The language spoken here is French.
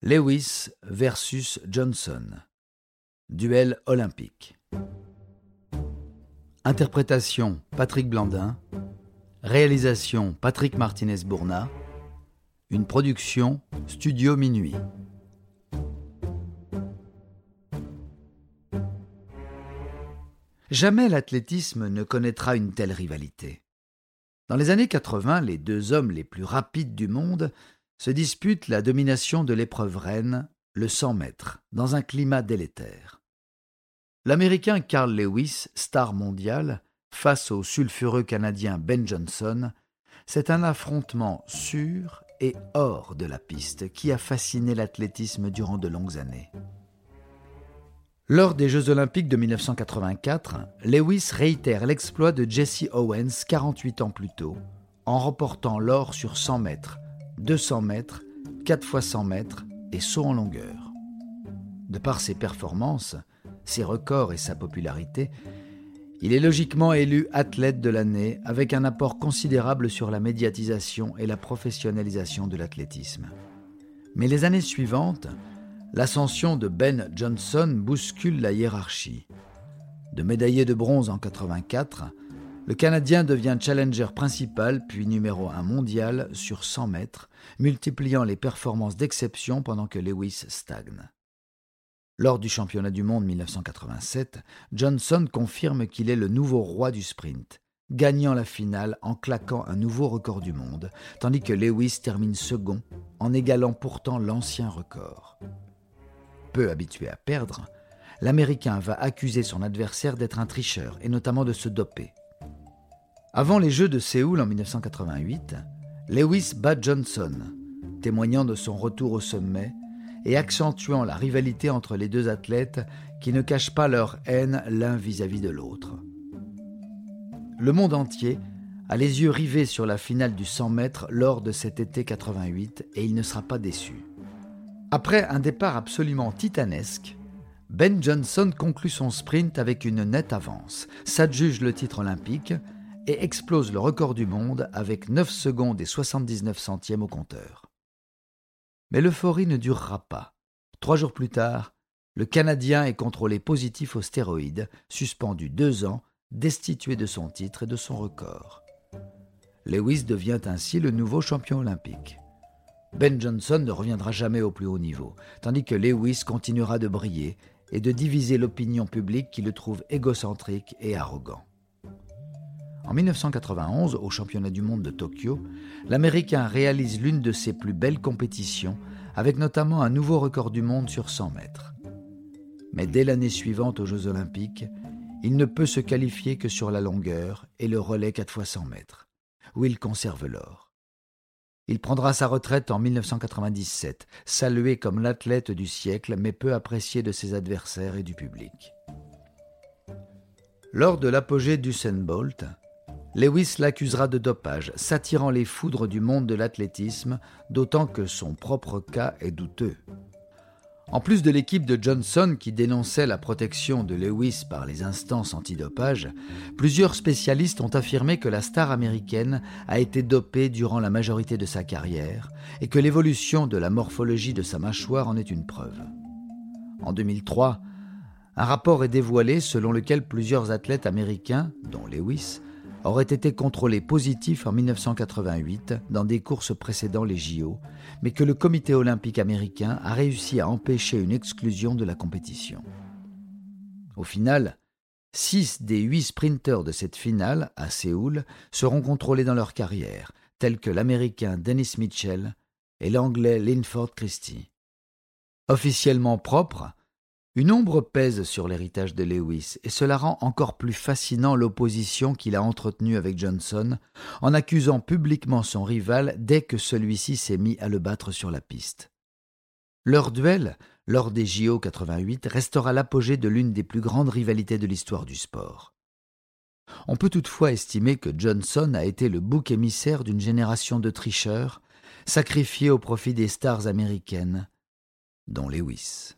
Lewis versus Johnson. Duel olympique. Interprétation Patrick Blandin. Réalisation Patrick Martinez-Bourna. Une production Studio Minuit. Jamais l'athlétisme ne connaîtra une telle rivalité. Dans les années 80, les deux hommes les plus rapides du monde se disputent la domination de l'épreuve reine, le 100 mètres, dans un climat délétère. L'Américain Carl Lewis, star mondial, face au sulfureux Canadien Ben Johnson, c'est un affrontement sûr et hors de la piste qui a fasciné l'athlétisme durant de longues années. Lors des Jeux olympiques de 1984, Lewis réitère l'exploit de Jesse Owens 48 ans plus tôt, en remportant l'or sur 100 mètres, 200 mètres, 4 fois 100 mètres et saut en longueur. De par ses performances, ses records et sa popularité, il est logiquement élu athlète de l'année avec un apport considérable sur la médiatisation et la professionnalisation de l'athlétisme. Mais les années suivantes, l'ascension de Ben Johnson bouscule la hiérarchie. De médaillé de bronze en 84, le Canadien devient challenger principal puis numéro 1 mondial sur 100 mètres, multipliant les performances d'exception pendant que Lewis stagne. Lors du championnat du monde 1987, Johnson confirme qu'il est le nouveau roi du sprint, gagnant la finale en claquant un nouveau record du monde, tandis que Lewis termine second, en égalant pourtant l'ancien record. Peu habitué à perdre, l'Américain va accuser son adversaire d'être un tricheur et notamment de se doper. Avant les Jeux de Séoul en 1988, Lewis bat Johnson, témoignant de son retour au sommet et accentuant la rivalité entre les deux athlètes qui ne cachent pas leur haine l'un vis-à-vis de l'autre. Le monde entier a les yeux rivés sur la finale du 100 mètres lors de cet été 88 et il ne sera pas déçu. Après un départ absolument titanesque, Ben Johnson conclut son sprint avec une nette avance, s'adjuge le titre olympique et explose le record du monde avec 9 secondes et 79 centièmes au compteur. Mais l'euphorie ne durera pas. Trois jours plus tard, le Canadien est contrôlé positif aux stéroïdes, suspendu deux ans, destitué de son titre et de son record. Lewis devient ainsi le nouveau champion olympique. Ben Johnson ne reviendra jamais au plus haut niveau, tandis que Lewis continuera de briller et de diviser l'opinion publique qui le trouve égocentrique et arrogant. En 1991, au championnat du monde de Tokyo, l'Américain réalise l'une de ses plus belles compétitions, avec notamment un nouveau record du monde sur 100 mètres. Mais dès l'année suivante aux Jeux olympiques, il ne peut se qualifier que sur la longueur et le relais 4 fois 100 mètres, où il conserve l'or. Il prendra sa retraite en 1997, salué comme l'athlète du siècle, mais peu apprécié de ses adversaires et du public. Lors de l'apogée d'Usain Bolt, Lewis l'accusera de dopage, s'attirant les foudres du monde de l'athlétisme, d'autant que son propre cas est douteux. En plus de l'équipe de Johnson qui dénonçait la protection de Lewis par les instances antidopage, plusieurs spécialistes ont affirmé que la star américaine a été dopée durant la majorité de sa carrière et que l'évolution de la morphologie de sa mâchoire en est une preuve. En 2003, un rapport est dévoilé selon lequel plusieurs athlètes américains, dont Lewis, aurait été contrôlé positif en 1988 dans des courses précédant les JO, mais que le comité olympique américain a réussi à empêcher une exclusion de la compétition. Au final, six des huit sprinteurs de cette finale, à Séoul, seront contrôlés dans leur carrière, tels que l'Américain Dennis Mitchell et l'Anglais Linford Christie. Officiellement propre, une ombre pèse sur l'héritage de Lewis, et cela rend encore plus fascinant l'opposition qu'il a entretenue avec Johnson, en accusant publiquement son rival dès que celui-ci s'est mis à le battre sur la piste. Leur duel, lors des JO 88, restera l'apogée de l'une des plus grandes rivalités de l'histoire du sport. On peut toutefois estimer que Johnson a été le bouc émissaire d'une génération de tricheurs, sacrifiés au profit des stars américaines, dont Lewis.